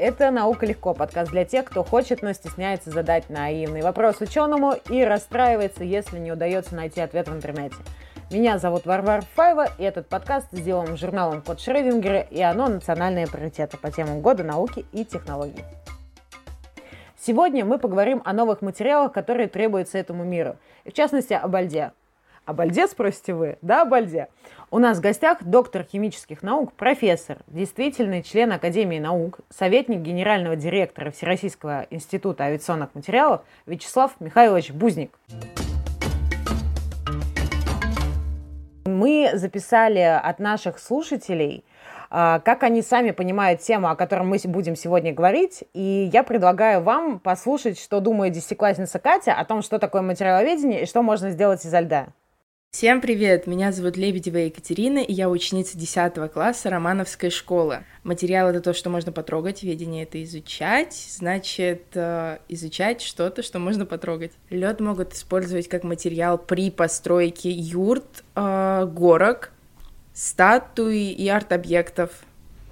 Это «Наука легко» подкаст для тех, кто хочет, но стесняется задать наивный вопрос ученому и расстраивается, если не удается найти ответ в интернете. Меня зовут Варвар Фаева, и этот подкаст сделан журналом «Код Шрёдингера», и оно «Национальные приоритеты» по темам года науки и технологий. Сегодня мы поговорим о новых материалах, которые требуются этому миру, и в частности об льде. Об льде, спросите вы? Да, об льде. У нас в гостях доктор химических наук, профессор, действительный член Академии наук, советник генерального директора Всероссийского института авиационных материалов Вячеслав Михайлович Бузник. Мы записали от наших слушателей а, как они сами понимают тему, о которой мы будем сегодня говорить. И я предлагаю вам послушать, что думает десятиклассница Катя о том, что такое материаловедение и что можно сделать изо льда. Всем привет! Меня зовут Лебедева Екатерина, и я ученица 10 класса Романовской школы. Материал — это то, что можно потрогать, ведение — это изучать, значит, э, изучать что-то, что можно потрогать. Лед могут использовать как материал при постройке юрт, э, горок, статуи и арт-объектов.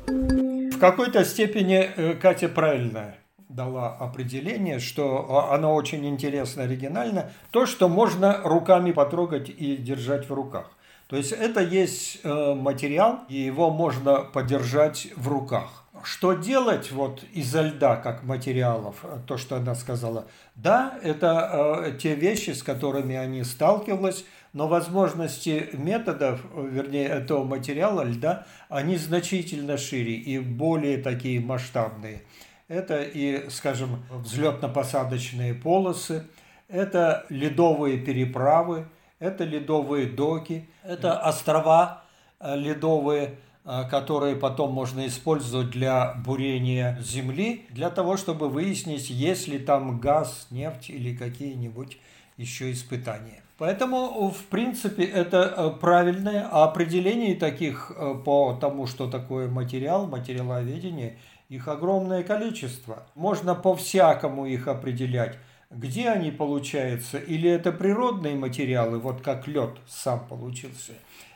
В какой-то степени э, Катя правильная дала определение, что а, оно очень интересно, оригинально, то, что можно руками потрогать и держать в руках. То есть это есть э, материал, и его можно подержать в руках. Что делать вот изо льда как материалов, то, что она сказала, да, это э, те вещи, с которыми они сталкивались, но возможности методов, вернее, этого материала льда, они значительно шире и более такие масштабные. Это и, скажем, взлетно-посадочные полосы, это ледовые переправы, это ледовые доки, это острова э, ледовые, э, которые потом можно использовать для бурения земли, для того, чтобы выяснить, есть ли там газ, нефть или какие-нибудь еще испытания. Поэтому, в принципе, это э, правильное определение таких по тому, что такое материал, материаловедение – их огромное количество. Можно по-всякому их определять. Где они получаются? Или это природные материалы, вот как лед сам получился?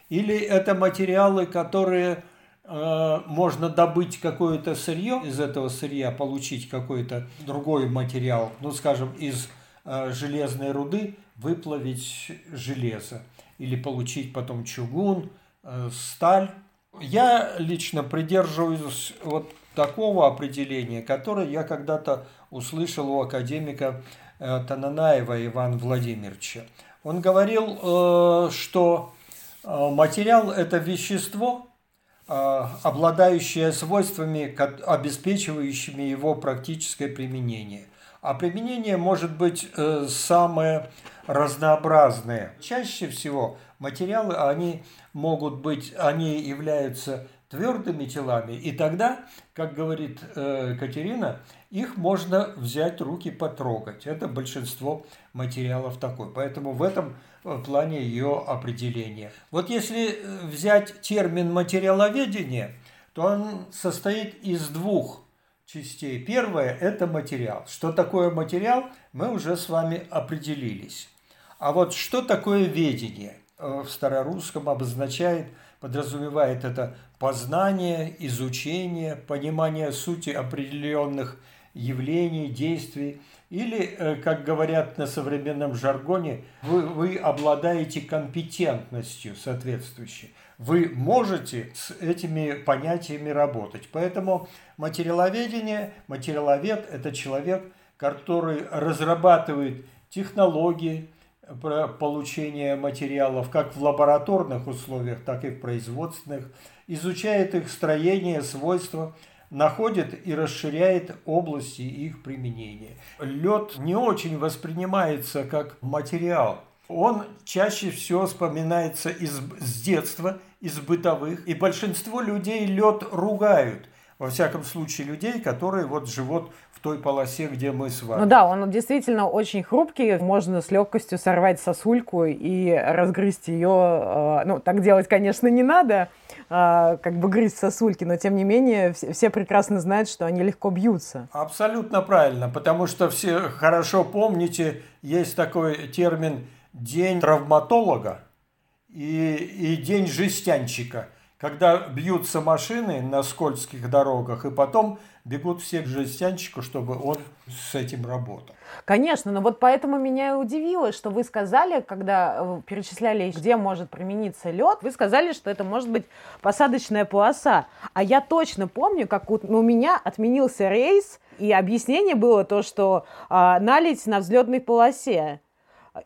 Или это материалы, которые э, можно добыть какое-то сырье, из этого сырья получить какой-то другой материал, ну, скажем, из э, железной руды выплавить железо или получить потом чугун, э, сталь. Я лично придерживаюсь вот такого определения, которое я когда-то услышал у академика э, Тананаева Ивана Владимировича. Он говорил, э, что э, материал – это вещество, обладающее свойствами, обеспечивающими его практическое применение. А применение может быть самое разнообразное. Чаще всего материалы, они могут быть, они являются твердыми телами. И тогда, как говорит э, Катерина, их можно взять руки потрогать. Это большинство материалов такой. Поэтому в этом э, плане ее определение. Вот если э, взять термин материаловедение, то он состоит из двух частей. Первое – это материал. Что такое материал, мы уже с вами определились. А вот что такое ведение? В старорусском обозначает – подразумевает это познание, изучение, понимание сути определенных явлений, действий. Или, э, как говорят на современном жаргоне, вы, вы обладаете компетентностью соответствующей. Вы можете с этими понятиями работать. Поэтому материаловедение, материаловед – это человек, который разрабатывает технологии, получения материалов как в лабораторных условиях, так и в производственных, изучает их строение, свойства, находит и расширяет области их применения. Лед не очень воспринимается как материал. Он чаще всего вспоминается из, с детства, из бытовых, и большинство людей лед ругают – во всяком случае, людей, которые вот живут в той полосе, где мы с вами. Ну да, он действительно очень хрупкий, можно с легкостью сорвать сосульку и разгрызть ее. Э, ну, так делать, конечно, не надо, э, как бы грызть сосульки, но тем не менее все прекрасно знают, что они легко бьются. Абсолютно правильно, потому что все хорошо помните, есть такой термин «день травматолога» и, и «день жестянщика». Когда бьются машины на скользких дорогах, и потом бегут все к жестянщику, чтобы он с этим работал. Конечно, но вот поэтому меня и удивило, что вы сказали, когда э, перечисляли, где может примениться лед, вы сказали, что это может быть посадочная полоса. А я точно помню, как у, у меня отменился рейс, и объяснение было то, что а, налить на взлетной полосе.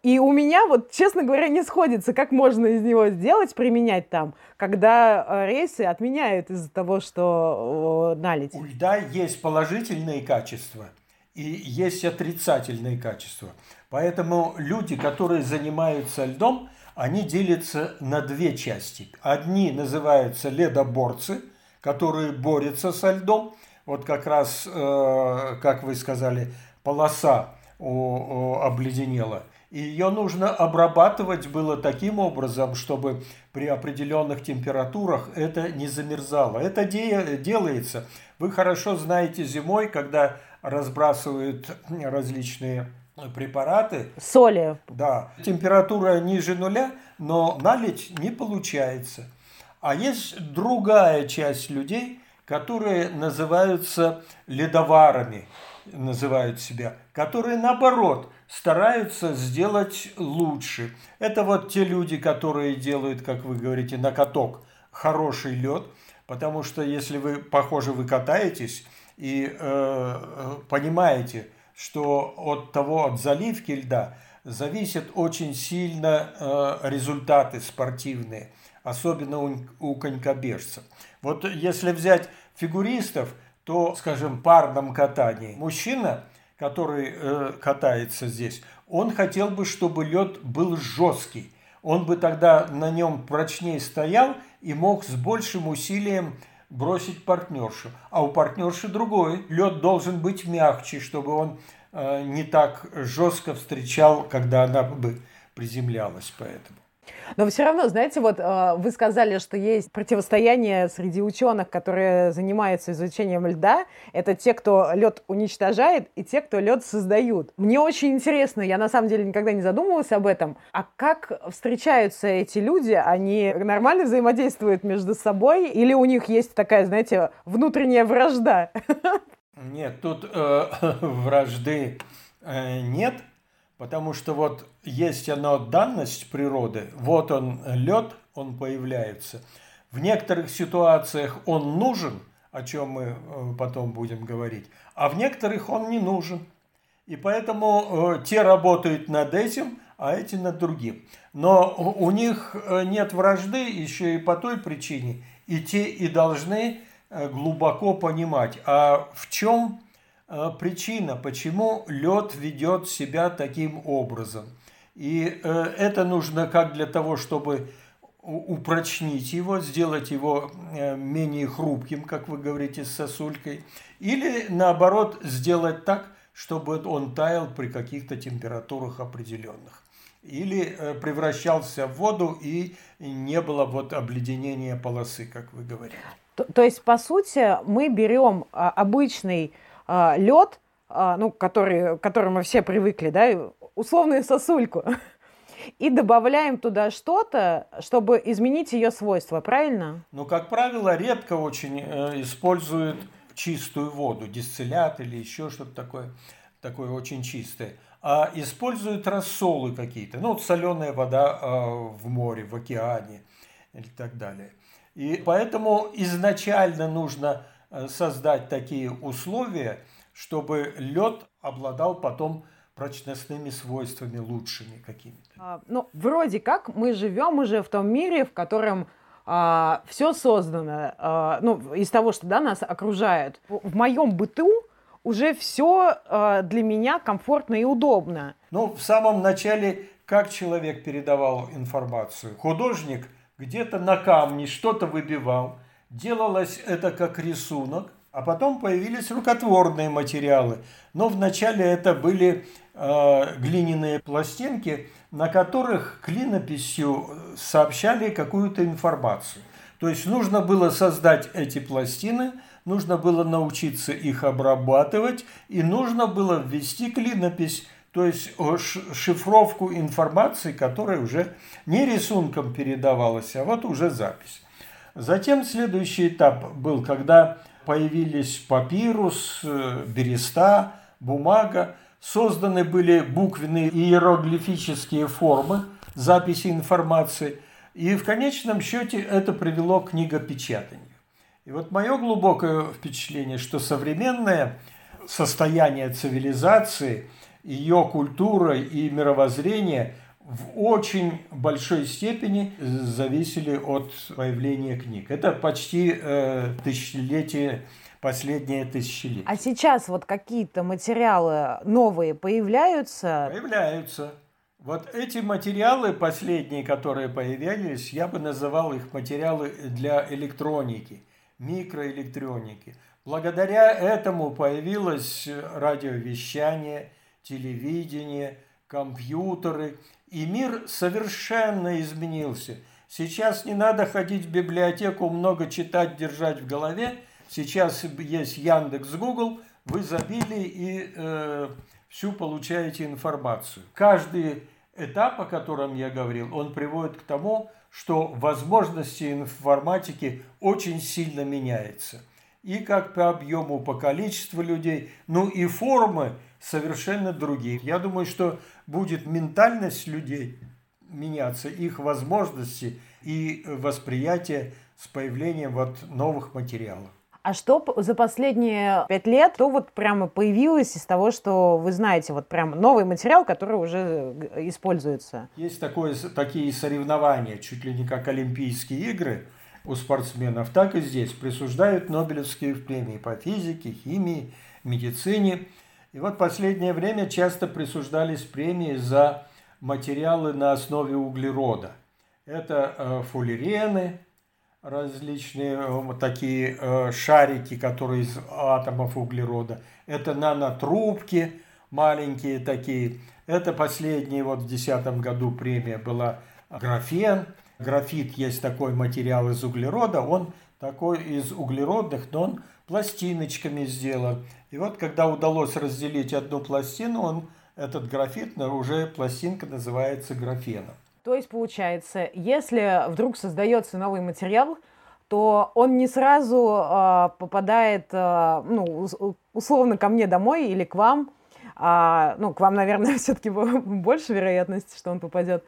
И у меня вот, честно говоря, не сходится, как можно из него сделать, применять там, когда э, рейсы отменяют из-за того, что налить. У льда есть положительные качества и есть отрицательные качества. Поэтому люди, которые занимаются льдом, они делятся на две части. Одни называются ледоборцы, которые борются со льдом. Вот как раз, э, как вы сказали, полоса обледенела – и ее нужно обрабатывать было таким образом, чтобы при определенных температурах это не замерзало. Это де делается. Вы хорошо знаете зимой, когда разбрасывают различные препараты. Соли. Да. Температура ниже нуля, но налить не получается. А есть другая часть людей, которые называются ледоварами, называют себя, которые наоборот стараются сделать лучше. Это вот те люди, которые делают, как вы говорите, на каток хороший лед, потому что если вы, похоже, вы катаетесь и э, э, понимаете, что от того, от заливки льда зависят очень сильно э, результаты спортивные, особенно у, у конькобежцев. Вот если взять фигуристов, то, скажем, парном катании мужчина – который э, катается здесь, он хотел бы, чтобы лед был жесткий. Он бы тогда на нем прочнее стоял и мог с большим усилием бросить партнершу. А у партнерши другой. Лед должен быть мягче, чтобы он э, не так жестко встречал, когда она бы приземлялась. Поэтому. Но все равно, знаете, вот э, вы сказали, что есть противостояние среди ученых, которые занимаются изучением льда. Это те, кто лед уничтожает, и те, кто лед создают. Мне очень интересно, я на самом деле никогда не задумывалась об этом. А как встречаются эти люди? Они нормально взаимодействуют между собой? Или у них есть такая, знаете, внутренняя вражда? Нет, тут э, вражды э, нет. Потому что вот есть она данность природы, вот он лед, он появляется. В некоторых ситуациях он нужен, о чем мы э, потом будем говорить, а в некоторых он не нужен. И поэтому э, те работают над этим, а эти над другим. Но у них э, нет вражды еще и по той причине, и те и должны глубоко понимать, а в чем причина, почему лед ведет себя таким образом. И э, это нужно как для того, чтобы упрочнить его, сделать его э, менее хрупким, как вы говорите, с сосулькой, или наоборот сделать так, чтобы он таял при каких-то температурах определенных. Или превращался в воду и не было вот обледенения полосы, как вы говорите. То, то есть, по сути, мы берем а, обычный а, лед, а, ну, который, к которому все привыкли, да, условную сосульку, и добавляем туда что-то, чтобы изменить ее свойства, правильно? Ну, как правило, редко очень э, используют чистую воду, дистиллят или еще что-то такое, такое очень чистое, а используют рассолы какие-то, ну, соленая вода э, в море, в океане и так далее. И поэтому изначально нужно создать такие условия, чтобы лед обладал потом прочностными свойствами лучшими какими-то. А, ну, вроде как мы живем уже в том мире, в котором а, все создано, а, ну, из того, что да, нас окружает. В моем быту уже все а, для меня комфортно и удобно. Ну, в самом начале как человек передавал информацию? Художник где-то на камне что-то выбивал, Делалось это как рисунок, а потом появились рукотворные материалы. Но вначале это были э, глиняные пластинки, на которых клинописью сообщали какую-то информацию. То есть нужно было создать эти пластины, нужно было научиться их обрабатывать, и нужно было ввести клинопись, то есть шифровку информации, которая уже не рисунком передавалась, а вот уже запись. Затем следующий этап был, когда появились папирус, э, береста, бумага, созданы были буквенные иероглифические формы записи информации, и в конечном счете это привело к книгопечатанию. И вот мое глубокое впечатление, что современное состояние цивилизации, ее культура и мировоззрение в очень большой степени зависели от появления книг. Это почти э, тысячелетие, последнее тысячелетие. А сейчас вот какие-то материалы новые появляются? Появляются. Вот эти материалы последние, которые появились, я бы называл их материалы для электроники – микроэлектроники. Благодаря этому появилось радиовещание, телевидение, компьютеры, и мир совершенно изменился. Сейчас не надо ходить в библиотеку, много читать, держать в голове. Сейчас есть Яндекс, Google, вы забили и э, всю получаете информацию. Каждый этап, о котором я говорил, он приводит к тому, что возможности информатики очень сильно меняются. И как по объему, по количеству людей, ну и формы совершенно другие. Я думаю, что будет ментальность людей меняться, их возможности и восприятие с появлением вот новых материалов. А что за последние пять лет, то вот прямо появилось из того, что вы знаете, вот прям новый материал, который уже используется? Есть такое, такие соревнования, чуть ли не как Олимпийские игры у спортсменов, так и здесь присуждают Нобелевские премии по физике, химии, медицине. И вот последнее время часто присуждались премии за материалы на основе углерода. Это э, фуллерены, различные э, вот такие э, шарики, которые из атомов углерода. Это нанотрубки маленькие такие. Это последняя вот в 2010 году премия была графен. Графит есть такой материал из углерода, он такой из углеродных, но он пластиночками сделан. И вот когда удалось разделить одну пластину, он, этот графит, уже пластинка называется графеном. То есть, получается, если вдруг создается новый материал, то он не сразу э, попадает, э, ну, условно, ко мне домой или к вам. А, ну, к вам, наверное, все-таки больше вероятности, что он попадет.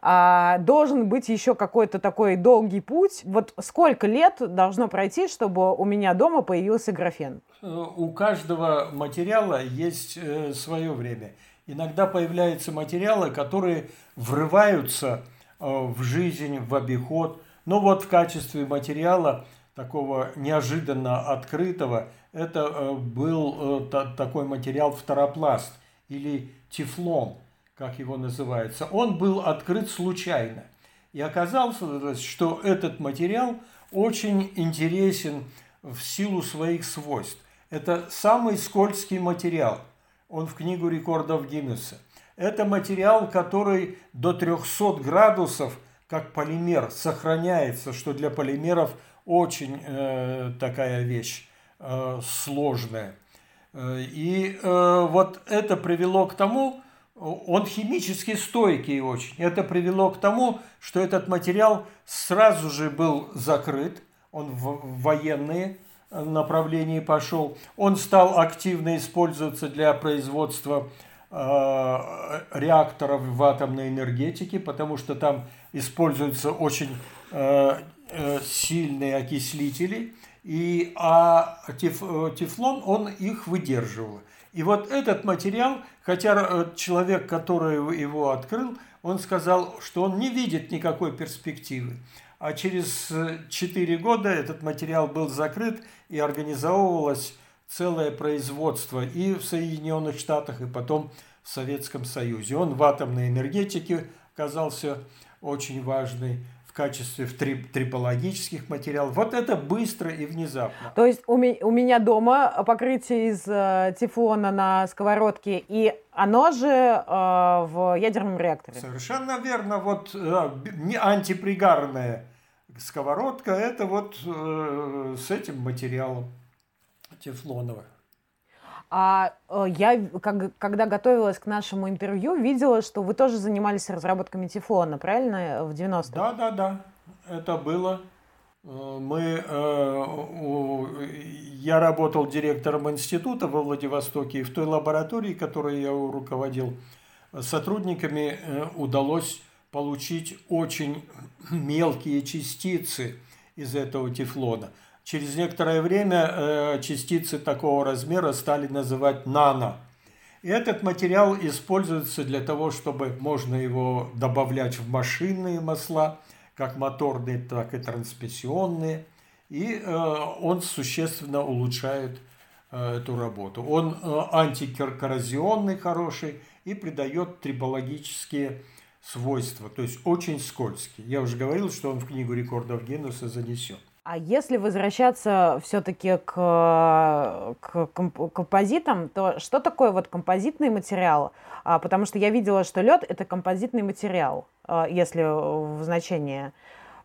А, должен быть еще какой-то такой долгий путь. Вот сколько лет должно пройти, чтобы у меня дома появился графен? У каждого материала есть э, свое время. Иногда появляются материалы, которые врываются э, в жизнь, в обиход. Но вот в качестве материала такого неожиданно открытого, это э, был э, такой материал фторопласт или тефлон, как его называется. Он был открыт случайно. И оказалось, что этот материал очень интересен в силу своих свойств. Это самый скользкий материал – он в книгу рекордов Гиннесса. Это материал, который до 300 градусов, как полимер, сохраняется, что для полимеров очень э, такая вещь э, сложная. Э, и э, вот это привело к тому, он химически стойкий очень. Это привело к тому, что этот материал сразу же был закрыт, он в военные направлении пошел. Он стал активно использоваться для производства э, реакторов в атомной энергетике, потому что там используются очень э, э, сильные окислители, и, а теф, тефлон, он их выдерживал. И вот этот материал, хотя человек, который его открыл, он сказал, что он не видит никакой перспективы а через 4 года этот материал был закрыт и организовывалось целое производство и в Соединенных Штатах, и потом в Советском Союзе. Он в атомной энергетике оказался очень важный в качестве трипологических материалов. Вот это быстро и внезапно. То есть у, ми- у меня дома покрытие из э, тефлона на сковородке, и оно же э, в ядерном реакторе. Совершенно верно. Вот э, не антипригарное сковородка это вот э, с этим материалом тефлоновым. А э, я, как, когда готовилась к нашему интервью, видела, что вы тоже занимались разработками тефлона, правильно, в 90-х? Да, да, да. Это было Мы, я работал директором института во Владивостоке, и в той лаборатории, которой я руководил, сотрудниками удалось получить очень мелкие частицы из этого тефлона. Через некоторое время частицы такого размера стали называть нано. И этот материал используется для того, чтобы можно его добавлять в машинные масла – как моторные, так и трансмиссионные. И э, он существенно улучшает э, эту работу. Он э, антикоррозионный хороший и придает трибологические свойства, то есть очень скользкий. Я уже говорил, что он в книгу рекордов Гиннесса занесен. А если возвращаться все-таки к, к композитам, то что такое вот композитный материал? А, потому что я видела, что лед это композитный материал, а, если в значении.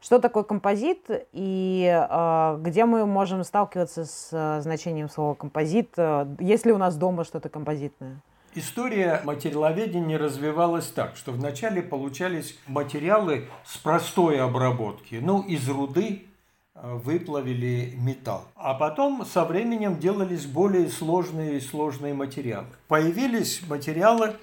Что такое композит и а, где мы можем сталкиваться с а, значением слова композит? А, есть ли у нас дома что-то композитное? История материаловедения развивалась так, что вначале получались материалы с простой обработки, ну, из руды, Э, выплавили металл. А потом со временем делались более сложные и сложные материалы. Появились материалы,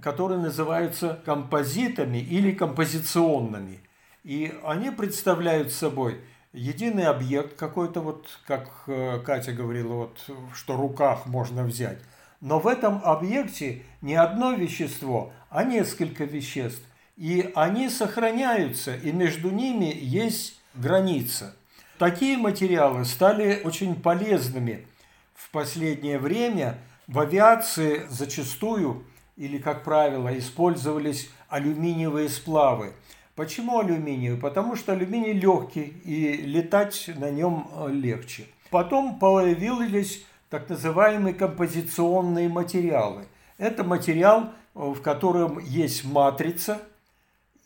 которые называются композитами или композиционными. И они представляют собой единый объект какой-то, вот как э, Катя говорила, вот, что в руках можно взять. Но в этом объекте не одно вещество, а несколько веществ. И они сохраняются, и между ними есть граница – Такие материалы стали очень полезными в последнее время. В авиации зачастую или, как правило, использовались алюминиевые сплавы. Почему алюминиевый? Потому что алюминий легкий и летать на нем э, легче. Потом появились так называемые композиционные материалы. Это материал, э, в котором есть матрица,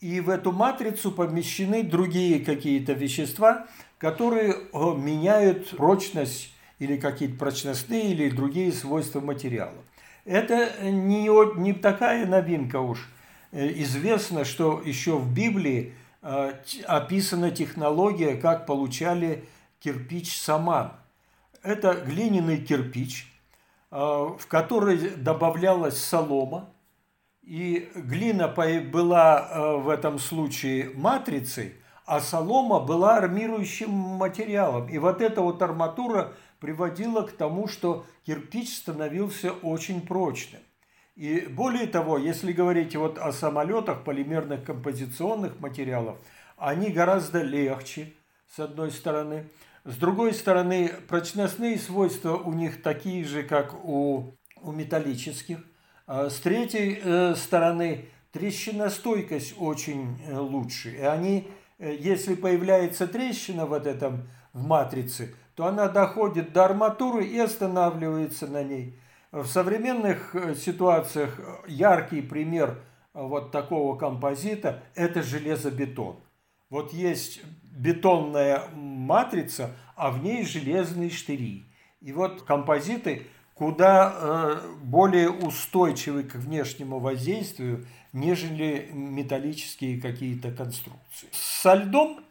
и в эту матрицу помещены другие какие-то вещества, которые э, меняют прочность или какие-то прочностные или другие свойства материала. Это не, не такая новинка уж. Э, известно, что еще в Библии э, описана технология, как получали кирпич-саман. Это глиняный кирпич, в который добавлялась солома, и глина была в этом случае матрицей – а солома была армирующим материалом. И вот эта вот арматура приводила к тому, что кирпич становился очень прочным. И более того, если говорить вот о самолетах, полимерных композиционных материалов, они гораздо легче, с одной стороны. С другой стороны, прочностные свойства у них такие же, как у, у металлических. А с третьей э, стороны, трещиностойкость очень э, лучше. И они если появляется трещина вот этом в матрице, то она доходит до арматуры и останавливается на ней. В современных э, ситуациях э, яркий пример вот такого композита – это железобетон. Вот есть бетонная матрица, а в ней железные штыри. И вот композиты куда более устойчивы к внешнему воздействию, нежели металлические какие-то конструкции. Со льдом,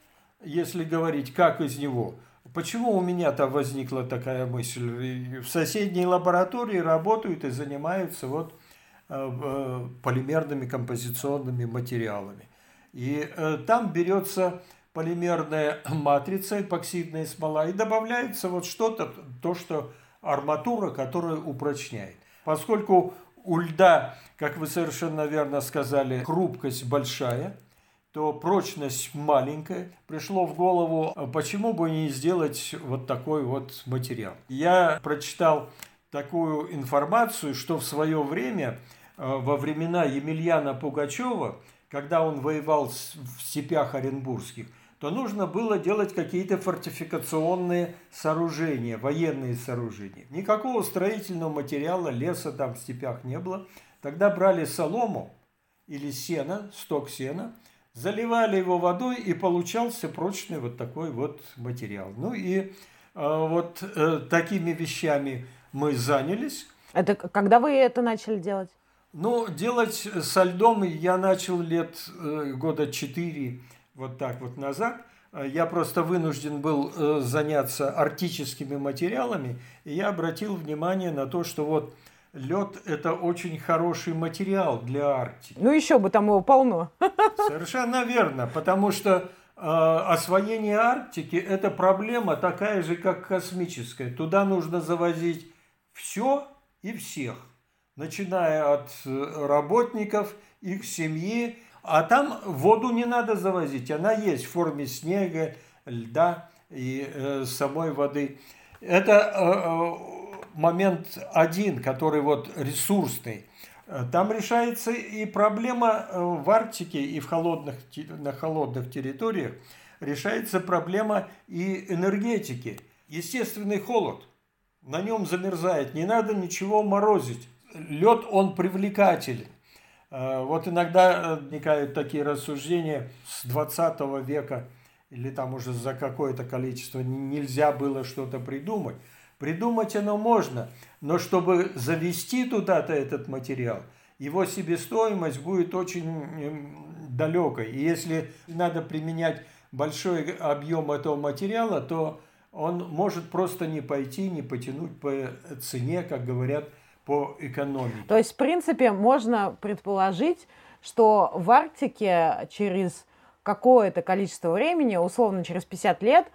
если говорить, как из него, почему у меня-то возникла такая мысль? В соседней лаборатории работают и занимаются вот э, э, полимерными композиционными материалами. И э, там берется полимерная матрица, эпоксидная смола, и добавляется вот что-то, то, что арматура, которая упрочняет. Поскольку у льда, как вы совершенно верно сказали, хрупкость большая, то прочность маленькая. Пришло в голову, а почему бы не сделать вот такой вот материал. Я прочитал такую информацию, что в свое время, а, во времена Емельяна Пугачева, когда он воевал в степях Оренбургских, то нужно было делать какие-то фортификационные сооружения, военные сооружения. Никакого строительного материала, леса там в степях не было. Тогда брали солому или сено, сток сена, заливали его водой и получался прочный вот такой вот материал. Ну и э, вот э, такими вещами мы занялись. Это когда вы это начали делать? Ну, делать со льдом я начал лет э, года четыре вот так вот назад. Я просто вынужден был э, заняться арктическими материалами, и я обратил внимание на то, что вот лед – это очень хороший материал для Арктики. Ну еще бы там его полно. Совершенно верно, потому что э, освоение Арктики – это проблема такая же, как космическая. Туда нужно завозить все и всех, начиная от э, работников, их семьи, а там воду не надо завозить, она есть в форме снега, льда и э, самой воды. Это э, э момент один, который вот ресурсный. Там решается и проблема э, в Арктике и в холодных, на холодных территориях, решается проблема и энергетики. Естественный холод, на нем замерзает, не надо ничего морозить. Лед, он привлекателен. Э, вот иногда возникают такие рассуждения с 20 века, или там уже за какое-то количество нельзя было что-то придумать. Придумать оно можно, но чтобы завести туда-то этот материал, его себестоимость будет очень эм, далекой. И если надо применять большой объем этого материала, то он может просто не пойти, не потянуть по цене, как говорят, по экономике. То есть, в принципе, можно предположить, что в Арктике через какое-то количество времени, условно через 50 лет,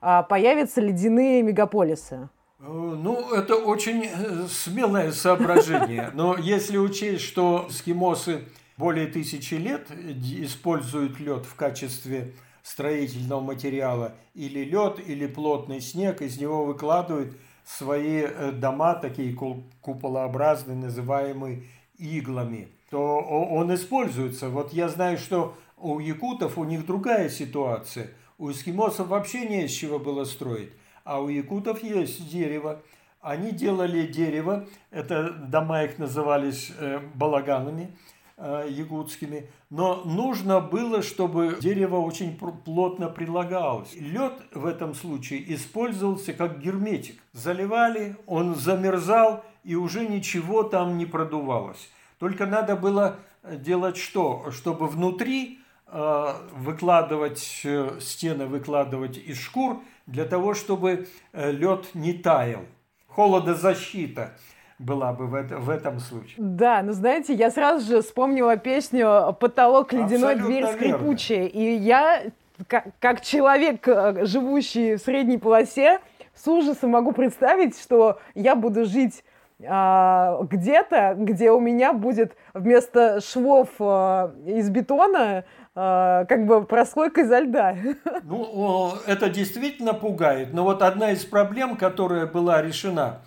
а, появятся ледяные мегаполисы. Э, ну, это очень э, смелое соображение. Но если учесть, что эскимосы более тысячи лет используют лед в качестве строительного материала, или лед, или плотный снег, из него выкладывают свои э, дома, такие куполообразные, называемые иглами, то он используется. Вот я знаю, что у якутов у них другая ситуация. У эскимосов вообще не из чего было строить а у якутов есть дерево. Они делали дерево, это дома их назывались э, балаганами якутскими, но нужно было, чтобы дерево очень плотно прилагалось. Лед в этом случае использовался как герметик. Заливали, он замерзал, и уже ничего там не продувалось. Только надо было делать что? Чтобы внутри э, выкладывать э, стены, выкладывать из шкур – для того, чтобы э, лед не таял. Холодозащита была бы в, это, в этом случае. Да, ну знаете, я сразу же вспомнила песню «Потолок ледяной, Абсолютно дверь скрипучая». Верно. И я, как, как человек, э, живущий в средней полосе, с ужасом могу представить, что я буду жить а, где-то, где у меня будет вместо швов а, из бетона а, как бы прослойка изо льда. Ну, это действительно пугает. Но вот одна из проблем, которая была решена,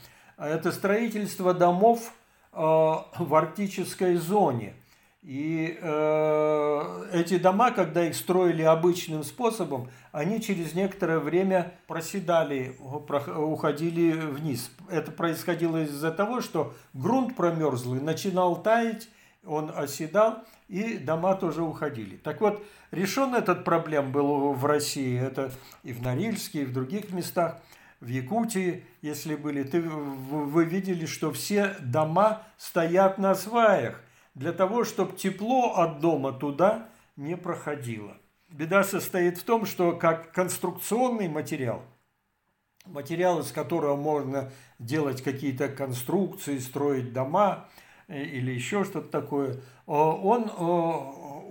это строительство домов в арктической зоне. И э, эти дома, когда их строили обычным способом, они через некоторое время проседали, уходили вниз. Это происходило из-за того, что грунт промерзлый начинал таять, он оседал, и дома тоже уходили. Так вот, решен этот проблем был в России, это и в Норильске, и в других местах, в Якутии, если были, ты, вы видели, что все дома стоят на сваях, для того, чтобы тепло от дома туда не проходило. Беда состоит в том, что как конструкционный материал, материал, из которого можно делать какие-то конструкции, строить дома э, или еще что-то такое, он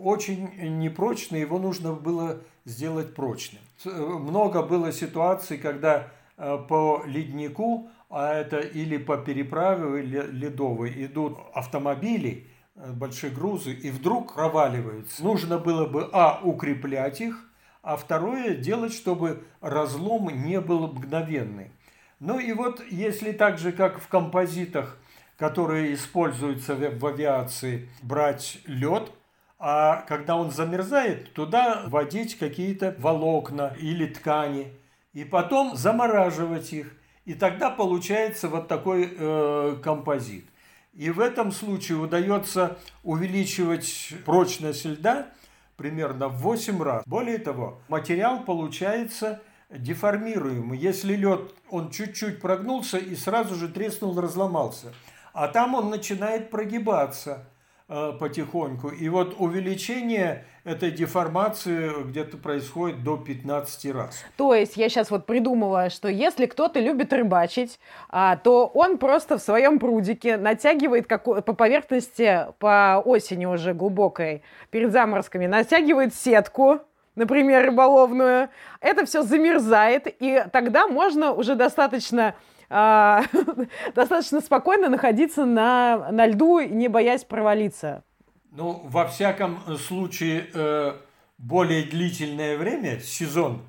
очень непрочный, его нужно было сделать прочным. Много было ситуаций, когда э, по леднику, а это или по переправе ледовой идут автомобили, Э, большие грузы и вдруг проваливаются. Нужно было бы, а, укреплять их, а второе, делать, чтобы разлом не был мгновенный. Ну и вот, если так же, как в композитах, которые используются в авиации, брать лед, а когда он замерзает, туда вводить какие-то волокна или ткани, и потом замораживать их. И тогда получается вот такой э, композит. И в этом случае удается увеличивать прочность льда примерно в 8 раз. Более того, материал получается деформируемый. Если лед, он чуть-чуть прогнулся и сразу же треснул, разломался. А там он начинает прогибаться. Э, потихоньку. И вот увеличение этой деформации где-то происходит до 15 раз. То есть я сейчас вот придумала, что если кто-то любит рыбачить, а, то он просто в своем прудике натягивает как, по поверхности, по осени уже глубокой, перед заморозками, натягивает сетку, например, рыболовную. Это все замерзает, и тогда можно уже достаточно а, достаточно спокойно находиться на, на льду, не боясь провалиться. Ну, во всяком случае, э, более длительное время, сезон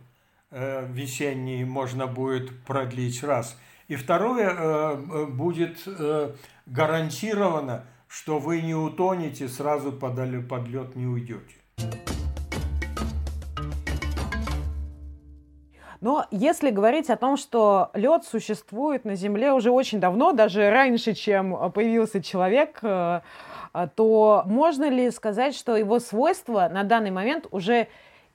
э, весенний можно будет продлить раз. И второе, э, будет гарантировано, что вы не утонете, сразу под лед не уйдете. Но если говорить о том, что лед существует на Земле уже очень давно, даже раньше, чем э, появился человек, э, э, то можно ли сказать, что его свойства на данный момент уже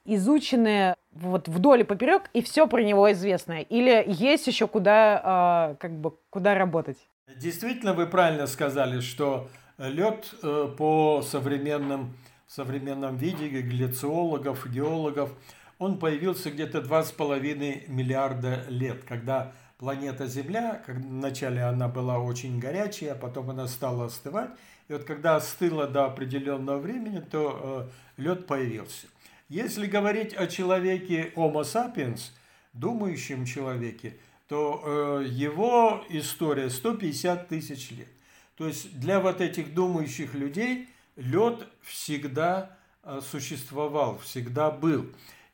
изучены вот вдоль и поперек, и все про него известно? Или есть еще куда, как бы, куда работать? Действительно, вы правильно сказали, что лед по современным, современном виде глициологов, геологов – он появился где-то 2,5 миллиарда лет, когда планета Земля, как вначале она была очень горячая, а потом она стала остывать. И вот когда остыла до определенного времени, то э, лед появился. Если говорить о человеке Homo sapiens, думающем человеке, то э, его история 150 тысяч лет. То есть для вот этих думающих людей лед всегда э, существовал, всегда был.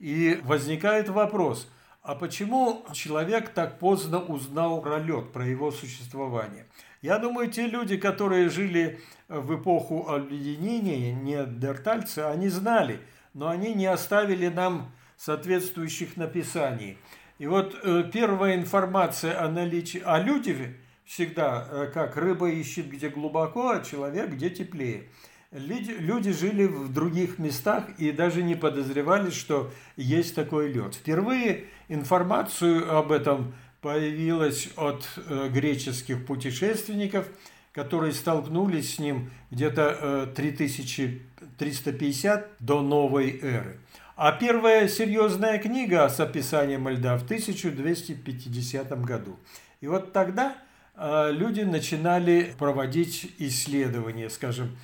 И возникает вопрос, а почему человек так поздно узнал про лед, про его существование? Я думаю, те люди, которые жили в эпоху объединения, неандертальцы, они знали, но они не оставили нам соответствующих написаний. И вот э, первая информация о наличии, о люди всегда, э, как рыба ищет где глубоко, а человек где теплее. Люди, люди жили в других местах и даже не подозревали, что есть такой лед. Впервые информацию об этом появилась от э, греческих путешественников, которые столкнулись с ним где-то э, 3350 до новой эры. А первая серьезная книга с описанием льда в 1250 году. И вот тогда э, люди начинали проводить исследования, скажем,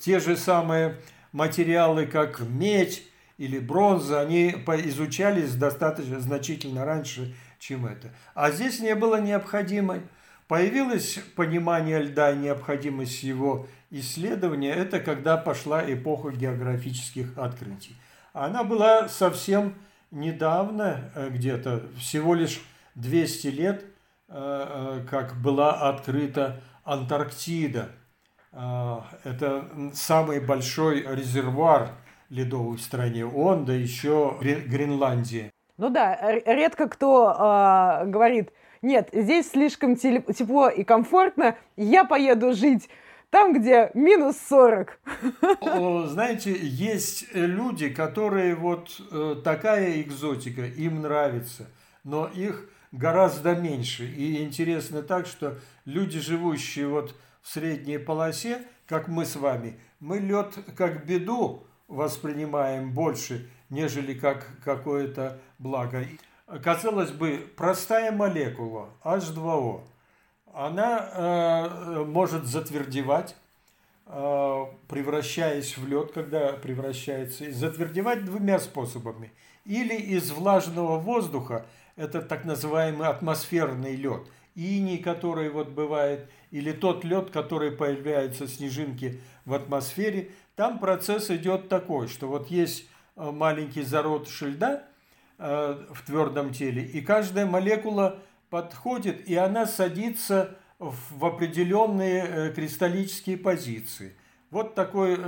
те же самые материалы, как медь или бронза, они изучались достаточно значительно раньше, чем это. А здесь не было необходимой. Появилось понимание льда и необходимость его исследования, это когда пошла эпоха географических открытий. Она была совсем недавно, э, где-то всего лишь 200 лет, э, как была открыта Антарктида – это самый большой резервуар ледовый в стране. Он, да еще Гренландия. Ну да, редко кто э, говорит, нет, здесь слишком тепло и комфортно, я поеду жить там, где минус 40. Знаете, есть люди, которые вот э, такая экзотика, им нравится, но их гораздо меньше. И интересно так, что люди, живущие вот в средней полосе, как мы с вами, мы лед как беду воспринимаем больше, нежели как какое-то благо. Казалось бы, простая молекула H2O, она э, может затвердевать, э, превращаясь в лед, когда превращается, затвердевать двумя способами. Или из влажного воздуха, это так называемый атмосферный лед, иней, который вот бывает, или тот лед, который появляется снежинки в атмосфере, там процесс идет такой, что вот есть э, маленький зародыш льда э, в твердом теле, и каждая молекула подходит, и она садится в определенные э, кристаллические позиции. Вот такой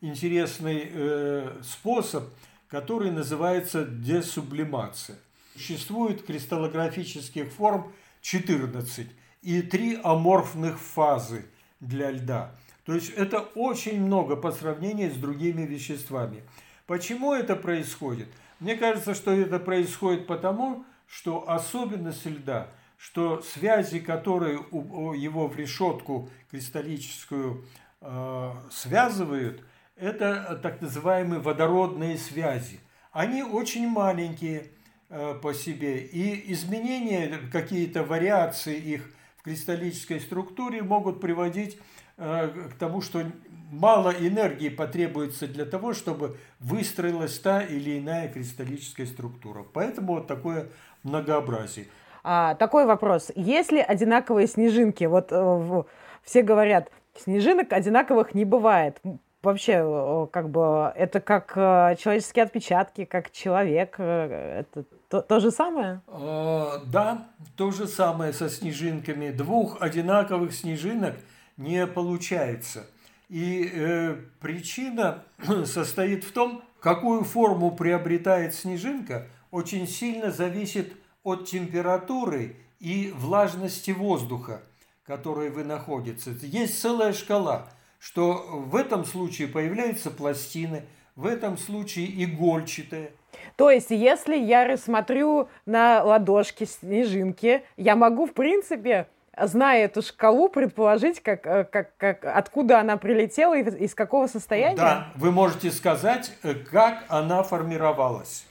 интересный способ, который называется десублимация. Существует кристаллографических форм 14 и три аморфных фазы для льда. То есть это очень много по сравнению с другими веществами. Почему это происходит? Мне кажется, что это происходит потому, что особенность льда, что связи, которые его в решетку кристаллическую э, связывают, это так называемые водородные связи. Они очень маленькие э, по себе, и изменения, какие-то вариации их кристаллической структуре могут приводить э, к тому, что мало энергии потребуется для того, чтобы выстроилась та или иная кристаллическая структура. Поэтому вот такое многообразие. А, такой вопрос. Есть ли одинаковые снежинки? Вот э, все говорят, снежинок одинаковых не бывает. Вообще, э, как бы, это как э, человеческие отпечатки, как человек. Э, это то, то же самое? Э, да, то же самое со снежинками. Двух одинаковых снежинок не получается. И э, причина состоит в том, какую форму приобретает снежинка, очень сильно зависит от температуры и влажности воздуха, который вы находите. Есть целая шкала, что в этом случае появляются пластины, в этом случае игольчатые. То есть, если я рассмотрю на ладошке снежинки, я могу, в принципе, зная эту шкалу, предположить, как, э, как, как, откуда она прилетела и из какого состояния? Да, вы можете сказать, э, как она формировалась.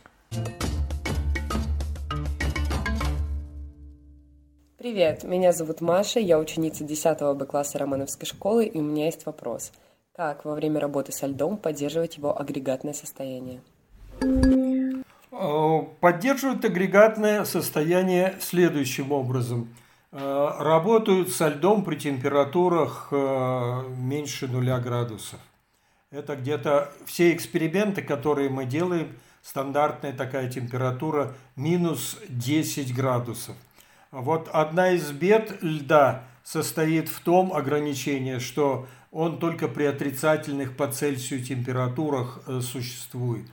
Привет, меня зовут Маша, я ученица 10 Б класса Романовской школы, и у меня есть вопрос. Как во время работы со льдом поддерживать его агрегатное состояние? Поддерживают агрегатное состояние следующим образом – Э, работают со льдом при температурах э, меньше нуля градусов. Это где-то все эксперименты, которые мы делаем, стандартная такая температура минус 10 градусов. Вот одна из бед льда состоит в том ограничении, что он только при отрицательных по Цельсию температурах э, существует.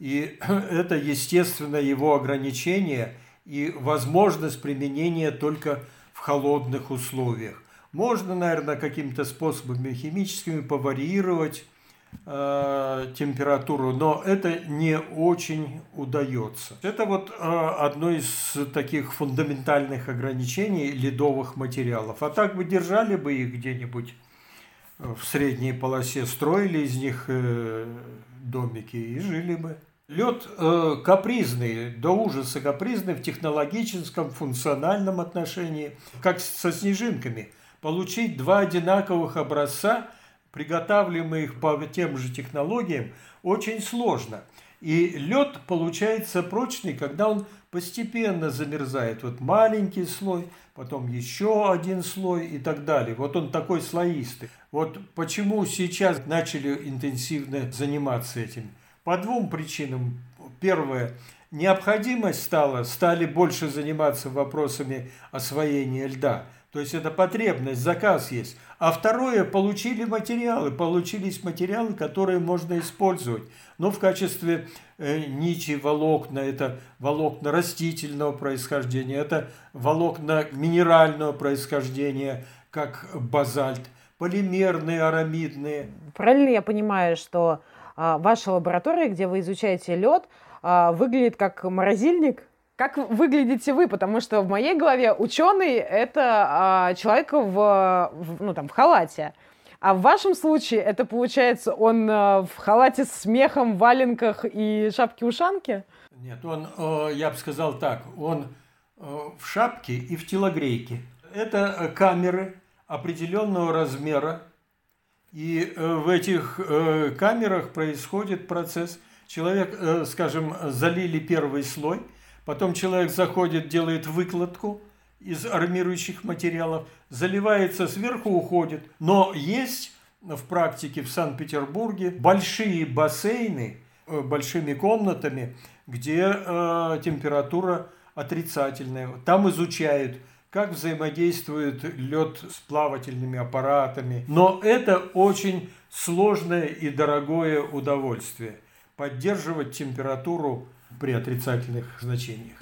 И это, естественно, его ограничение – и возможность применения только в холодных условиях. Можно, наверное, какими-то способами химическими поварьировать э, температуру, но это не очень удается. Это вот э, одно из таких фундаментальных ограничений ледовых материалов. А так бы держали бы их где-нибудь в средней полосе, строили из них э, домики и жили бы. Лед э, капризный, до ужаса капризный в технологическом, функциональном отношении, как со снежинками. Получить два одинаковых образца, приготавливаемых по тем же технологиям, очень сложно. И лед получается прочный, когда он постепенно замерзает. Вот маленький слой, потом еще один слой и так далее. Вот он такой слоистый. Вот почему сейчас начали интенсивно заниматься этим. По двум причинам. Первое. Необходимость стала, стали больше заниматься вопросами освоения льда. То есть это потребность, заказ есть. А второе, получили материалы, получились материалы, которые можно использовать. Но в качестве э, нити волокна, это волокна растительного происхождения, это волокна минерального происхождения, как базальт, полимерные, арамидные. Правильно я понимаю, что ваша лаборатория, где вы изучаете лед, а, выглядит как морозильник. Как выглядите вы? Потому что в моей голове ученый это а, человек в, ну, там, в халате. А в вашем случае это получается он в халате с смехом, валенках и шапке-ушанке? Нет, он, я бы сказал так, он в шапке и в телогрейке. Это э, камеры определенного размера, и э, в этих э, камерах происходит процесс. Человек, э, скажем, залили первый слой, потом человек заходит, делает выкладку из армирующих материалов, заливается сверху, уходит. Но есть в практике в Санкт-Петербурге большие бассейны большими комнатами, где температура отрицательная. Там изучают как взаимодействует лед с плавательными аппаратами. Но это очень сложное и дорогое удовольствие – поддерживать температуру при отрицательных значениях.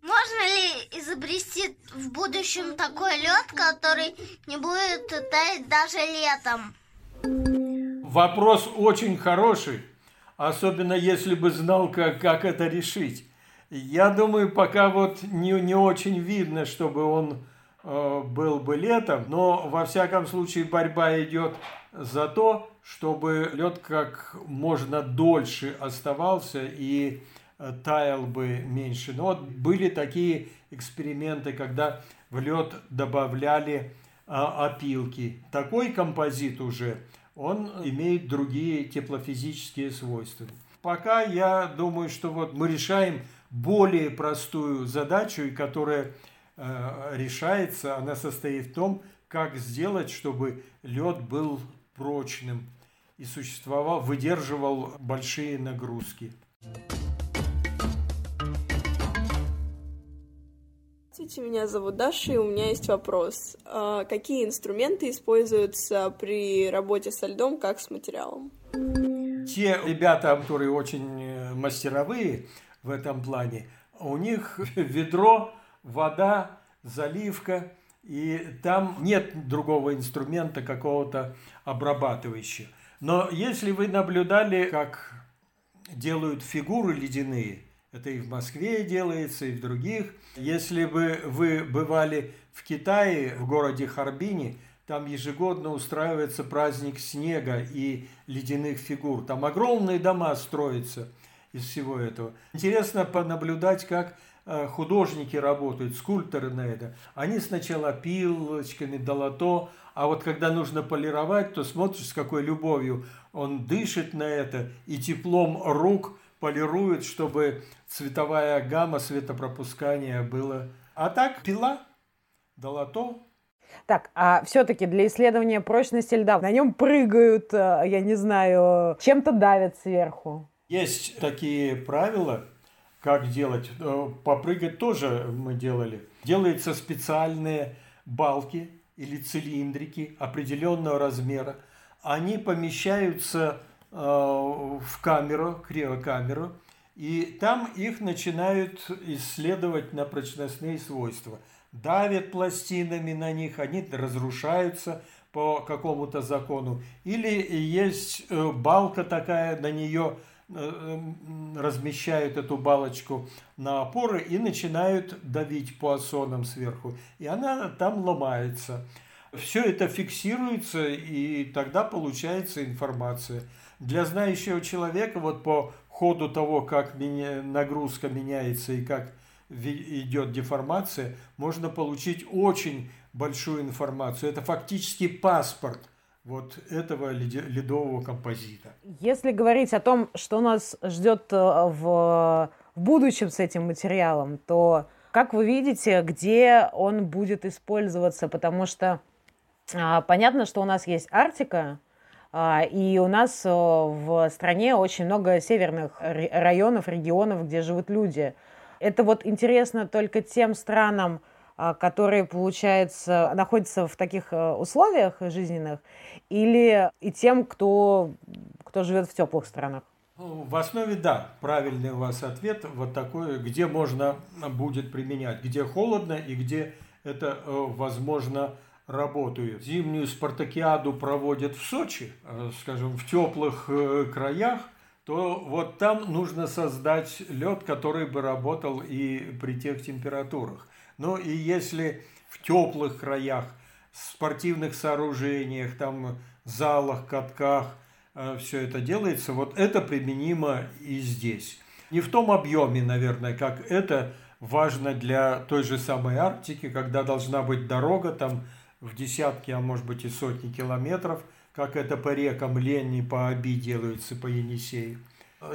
Можно ли изобрести в будущем такой лед, который не будет таять даже летом? Вопрос очень хороший особенно если бы знал, как, как это решить. Я думаю, пока вот не, не очень видно, чтобы он э, был бы летом, но во всяком случае борьба идет за то, чтобы лед как можно дольше оставался и э, таял бы меньше. Но вот были такие эксперименты, когда в лед добавляли а, опилки. Такой композит уже, он имеет другие теплофизические свойства. Пока я думаю, что вот мы решаем более простую задачу, которая э, решается, она состоит в том, как сделать, чтобы лед был прочным и существовал, выдерживал большие нагрузки. Здравствуйте, меня зовут Даша, и у меня есть вопрос. А какие инструменты используются при работе со льдом, как с материалом? Те ребята, которые очень э, мастеровые в этом плане, у них ведро, вода, заливка, и там нет другого инструмента какого-то обрабатывающего. Но если вы наблюдали, как делают фигуры ледяные, это и в Москве делается, и в других. Если бы вы бывали в Китае, в городе Харбине, там ежегодно устраивается праздник снега и ледяных фигур. Там огромные дома строятся из всего этого. Интересно понаблюдать, как Э, художники работают, скульпторы на это, они сначала пилочками, долото, а вот когда нужно полировать, то смотришь, с какой любовью он дышит на это и теплом рук полирует, чтобы цветовая гамма светопропускания была. А так пила, долото, так, а все-таки для исследования прочности льда на нем прыгают, э, я не знаю, чем-то давят сверху. Есть такие правила, как делать. Э, попрыгать тоже мы делали. Делаются специальные балки или цилиндрики определенного размера. Они помещаются в камеру, криокамеру, и там их начинают исследовать на прочностные свойства. Давят пластинами на них, они разрушаются по какому-то закону. Или есть э, балка такая, на нее Э, размещают эту балочку на опоры и начинают давить по осонам сверху. И она там ломается. Все это фиксируется, и тогда получается информация. Для знающего человека, вот по ходу того, как нагрузка меняется и как идет деформация, можно получить очень большую информацию. Это фактически паспорт вот этого ледового композита. Если говорить о том, что нас ждет э, в, в будущем с этим материалом, то как вы видите, где он будет использоваться? Потому что а, понятно, что у нас есть Арктика, и у нас а, в стране очень много северных районов, регионов, где живут люди. Это вот интересно только тем странам, а, которые, получается, находятся в таких э, условиях жизненных, или и тем, кто, кто живет в теплых странах? Ну, в основе, да, правильный у вас ответ вот такой, где можно будет применять, где холодно и где это, э, возможно, работает. Зимнюю спартакиаду проводят в Сочи, э, скажем, в теплых краях, то вот там нужно создать лед, который бы работал и при тех температурах. Ну и если в теплых краях, спортивных сооружениях, там залах, катках, э, все это делается, вот это применимо и здесь. Не в том объеме, наверное, как это важно для той же самой Арктики, когда должна быть дорога там в десятки, а может быть и сотни километров, как это по рекам Лени, по Оби делается, по Енисею.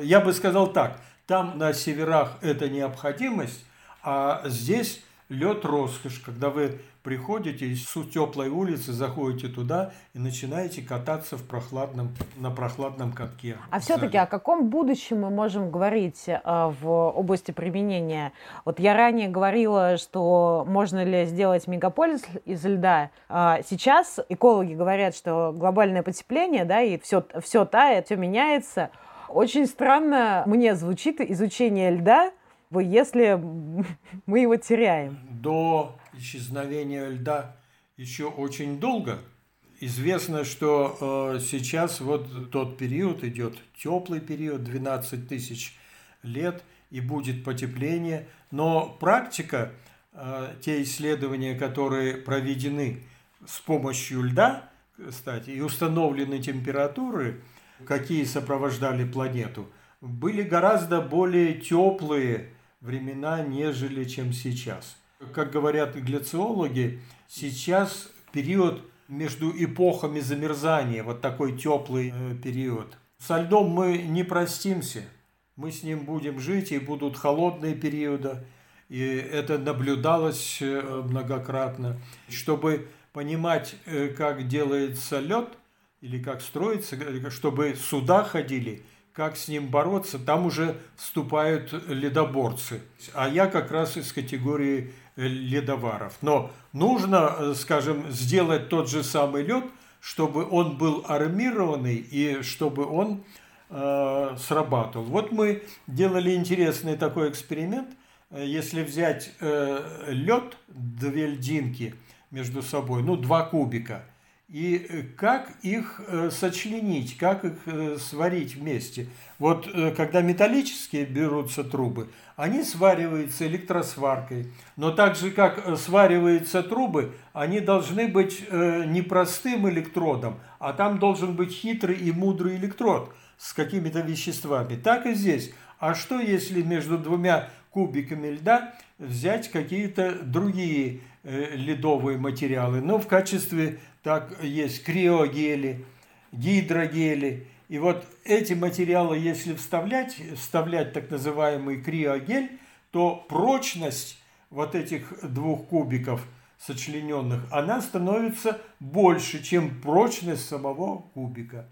Я бы сказал так, там на северах это необходимость, а здесь лед роскошь, когда вы приходите из теплой улицы, заходите туда и начинаете кататься в прохладном, на прохладном катке. А все-таки о каком будущем мы можем говорить э, в области применения? Вот я ранее говорила, что можно ли сделать мегаполис из льда. А сейчас экологи говорят, что глобальное потепление, да, и все, все тает, все меняется. Очень странно мне звучит изучение льда если мы его теряем? До исчезновения льда еще очень долго. Известно, что э, сейчас вот тот период идет, теплый период, 12 тысяч лет, и будет потепление. Но практика э, те исследования, которые проведены с помощью льда, кстати, и установлены температуры, какие сопровождали планету, были гораздо более теплые времена, нежели чем сейчас. Как говорят гляциологи, сейчас период между эпохами замерзания, вот такой теплый э, период. Со льдом мы не простимся, мы с ним будем жить, и будут холодные периоды, и это наблюдалось э, многократно. Чтобы понимать, э, как делается лед, или как строится, чтобы суда ходили – как с ним бороться, там уже вступают ледоборцы. А я как раз из категории э, ледоваров. Но нужно, э, скажем, сделать тот же самый лед, чтобы он был армированный и чтобы он э, срабатывал. Вот мы делали интересный такой эксперимент. Если взять э, лед, две льдинки между собой, ну, два кубика – и э, как их э, сочленить, как их э, сварить вместе. Вот когда металлические берутся трубы, они свариваются электросваркой, но так же как свариваются трубы, они должны быть не простым электродом, а там должен быть хитрый и мудрый электрод с какими-то веществами. Так и здесь. А что если между двумя кубиками льда взять какие-то другие ледовые материалы? Ну, в качестве так есть криогели, гидрогели. И вот эти материалы, если вставлять, вставлять так называемый криогель, то прочность вот этих двух кубиков сочлененных, она становится больше, чем прочность самого кубика.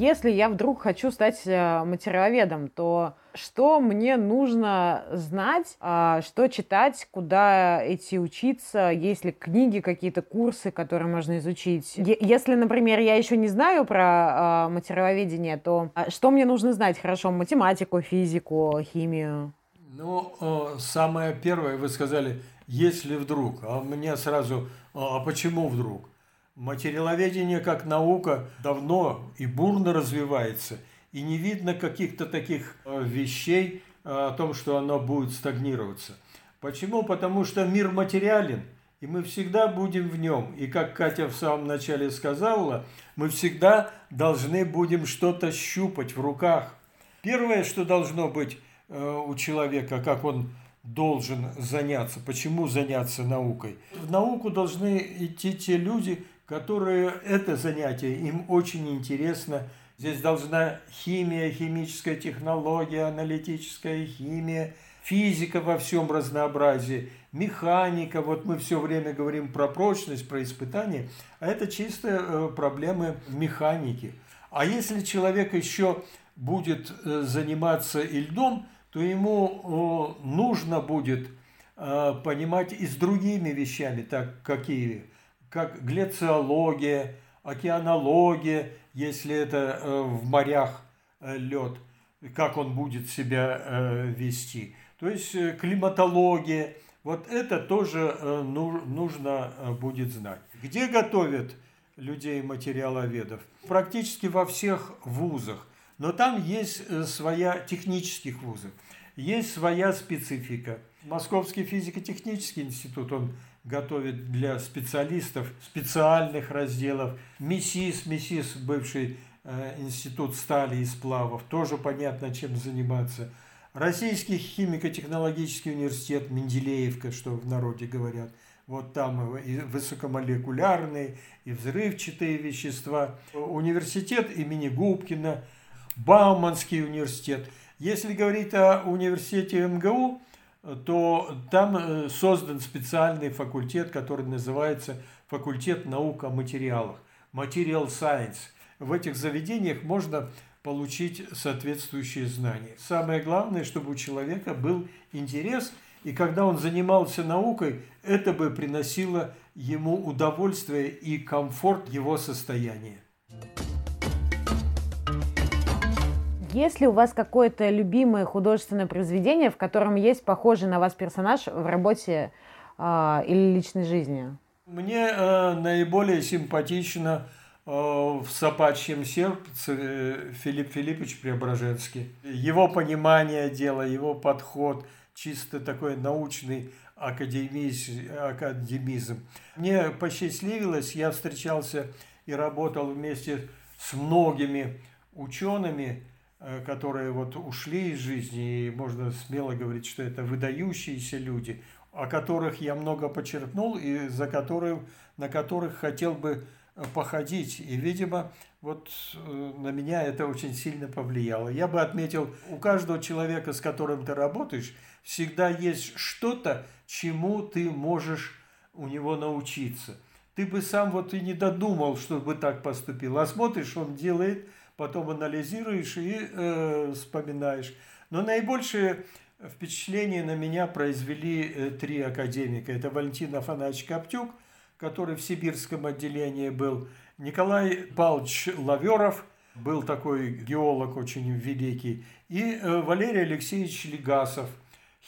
Если я вдруг хочу стать э, материаловедом, то что мне нужно знать, а, что читать, куда идти учиться, есть ли книги, какие-то курсы, которые можно изучить. Если, например, я еще не знаю про а, материаловедение, то а, что мне нужно знать? Хорошо, математику, физику, химию. Ну, самое первое, вы сказали, если вдруг, а меня сразу, а почему вдруг? Материаловедение как наука давно и бурно развивается, и не видно каких-то таких э, вещей э, о том, что оно будет стагнироваться. Почему? Потому что мир материален, и мы всегда будем в нем. И как Катя в самом начале сказала, мы всегда должны будем что-то щупать в руках. Первое, что должно быть э, у человека, как он должен заняться, почему заняться наукой. В науку должны идти те люди, которые это занятие, им очень интересно. Здесь должна химия, химическая технология, аналитическая химия, физика во всем разнообразии, механика. Вот мы все время говорим про прочность, про испытания, а это чисто э, проблемы механики. А если человек еще будет э, заниматься и льдом, то ему нужно будет э, понимать и с другими вещами, так какие как глициология, океанология, если это э, в морях э, лед, как он будет себя э, вести. То есть климатология, вот это тоже нужно будет знать. Где готовят людей материаловедов? Практически во всех вузах. Но там есть своя технических вузов, есть своя специфика. Московский физико-технический институт, он готовит для специалистов специальных разделов. МИСИС, МИСИС, бывший э, институт стали и сплавов, тоже понятно, чем заниматься. Российский химико-технологический университет, Менделеевка, что в народе говорят. Вот там и высокомолекулярные, и взрывчатые вещества. Университет имени Губкина, Бауманский университет. Если говорить о университете МГУ, то там э, создан специальный факультет, который называется факультет наук о материалах, Material Science. В этих заведениях можно получить соответствующие знания. Самое главное, чтобы у человека был интерес, и когда он занимался наукой, это бы приносило ему удовольствие и комфорт его состояния. Есть ли у вас какое-то любимое художественное произведение, в котором есть похожий на вас персонаж в работе э, или личной жизни? Мне э, наиболее симпатично э, в собачьем сердце Филипп Филиппович Преображенский. Его понимание дела, его подход, чисто такой научный академизм. академизм. Мне посчастливилось, я встречался и работал вместе с многими учеными, которые вот ушли из жизни, и можно смело говорить, что это выдающиеся люди, о которых я много подчеркнул и за которых, на которых хотел бы э, походить. И, видимо, вот э, на меня это очень сильно повлияло. Я бы отметил, у каждого человека, с которым ты работаешь, всегда есть что-то, чему ты можешь у него научиться. Ты бы сам вот и не додумал, чтобы так поступил. А смотришь, он делает, потом анализируешь и э, вспоминаешь. Но наибольшее впечатление на меня произвели э, три академика. Это Валентин Афанасьевич Коптюк, который в сибирском отделении был, Николай Павлович Лаверов, был такой геолог очень великий, и э, Валерий Алексеевич Легасов,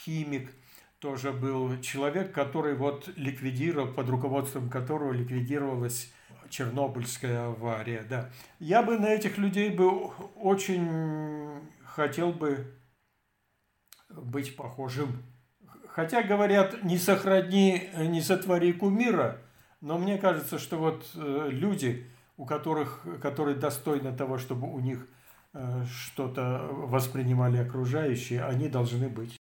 химик – тоже был человек, который вот ликвидировал, под руководством которого ликвидировалась Чернобыльская авария. Да. Я бы на этих людей бы очень хотел бы быть похожим. Хотя говорят, не сохрани, не сотвори кумира, но мне кажется, что вот э, люди, у которых, которые достойны того, чтобы у них э, что-то воспринимали окружающие, они должны быть.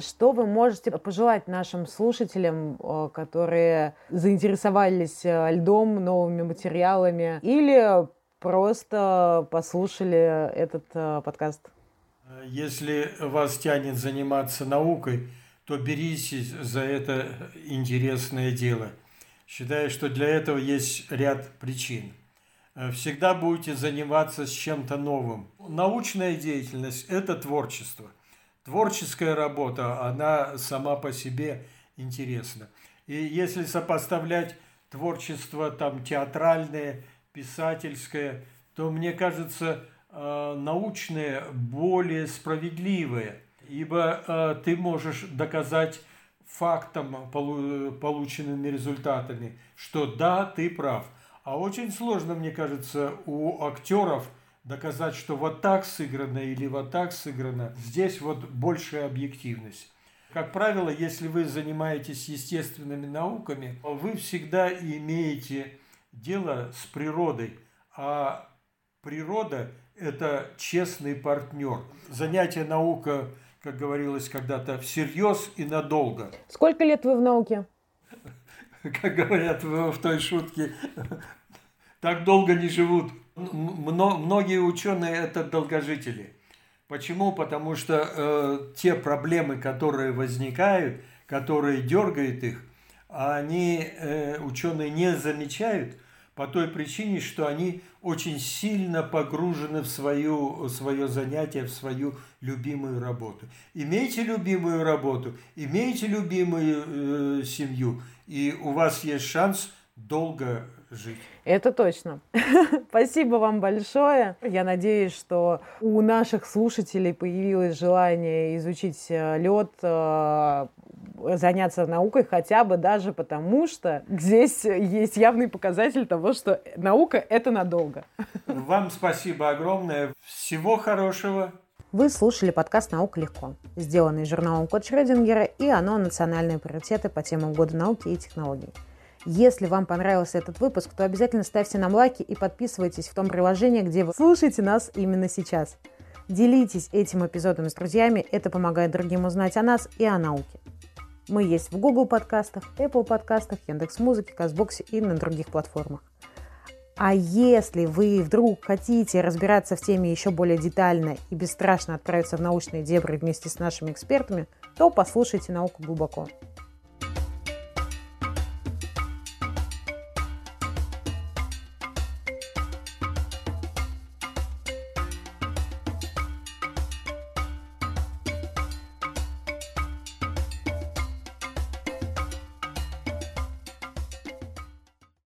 Что вы можете пожелать нашим слушателям, э, которые заинтересовались э, льдом, новыми материалами, или просто послушали этот э, подкаст? Если вас тянет заниматься наукой, то беритесь за это интересное дело. Считаю, что для этого есть ряд причин. Всегда будете заниматься с чем-то новым. Научная деятельность – это творчество – творческая работа, она сама по себе интересна. И если сопоставлять творчество там театральное, писательское, то мне кажется, э, научное более справедливое, ибо э, ты можешь доказать фактом, полученными результатами, что да, ты прав. А очень сложно, мне кажется, у актеров – доказать, что вот так сыграно или вот так сыграно, здесь вот большая объективность. Как правило, если вы занимаетесь естественными науками, вы всегда имеете дело с природой, а природа – это честный партнер. Занятие наука, как говорилось когда-то, всерьез и надолго. Сколько лет вы в науке? Как говорят в той шутке, так долго не живут многие ученые это долгожители. Почему? Потому что э, те проблемы, которые возникают, которые дергают их, они э, ученые не замечают по той причине, что они очень сильно погружены в свою, свое занятие, в свою любимую работу. Имейте любимую работу, имейте любимую э, семью, и у вас есть шанс долго жить. Это точно. Спасибо вам большое. Я надеюсь, что у наших слушателей появилось желание изучить э, лед, э, заняться наукой хотя бы даже потому, что здесь есть явный показатель того, что наука – это надолго. Вам спасибо огромное. Всего хорошего. Вы слушали подкаст «Наука легко», сделанный журналом Код Шрёдингера и оно «Национальные приоритеты по темам года науки и технологий». Если вам понравился этот выпуск, то обязательно ставьте нам лайки и подписывайтесь в том приложении, где вы слушаете нас именно сейчас. Делитесь этим эпизодом с друзьями, это помогает другим узнать о нас и о науке. Мы есть в Google подкастах, Apple подкастах, Яндекс.Музыке, Казбоксе и на других платформах. А если вы вдруг хотите разбираться в теме еще более детально и бесстрашно отправиться в научные дебри вместе с нашими экспертами, то послушайте «Науку глубоко».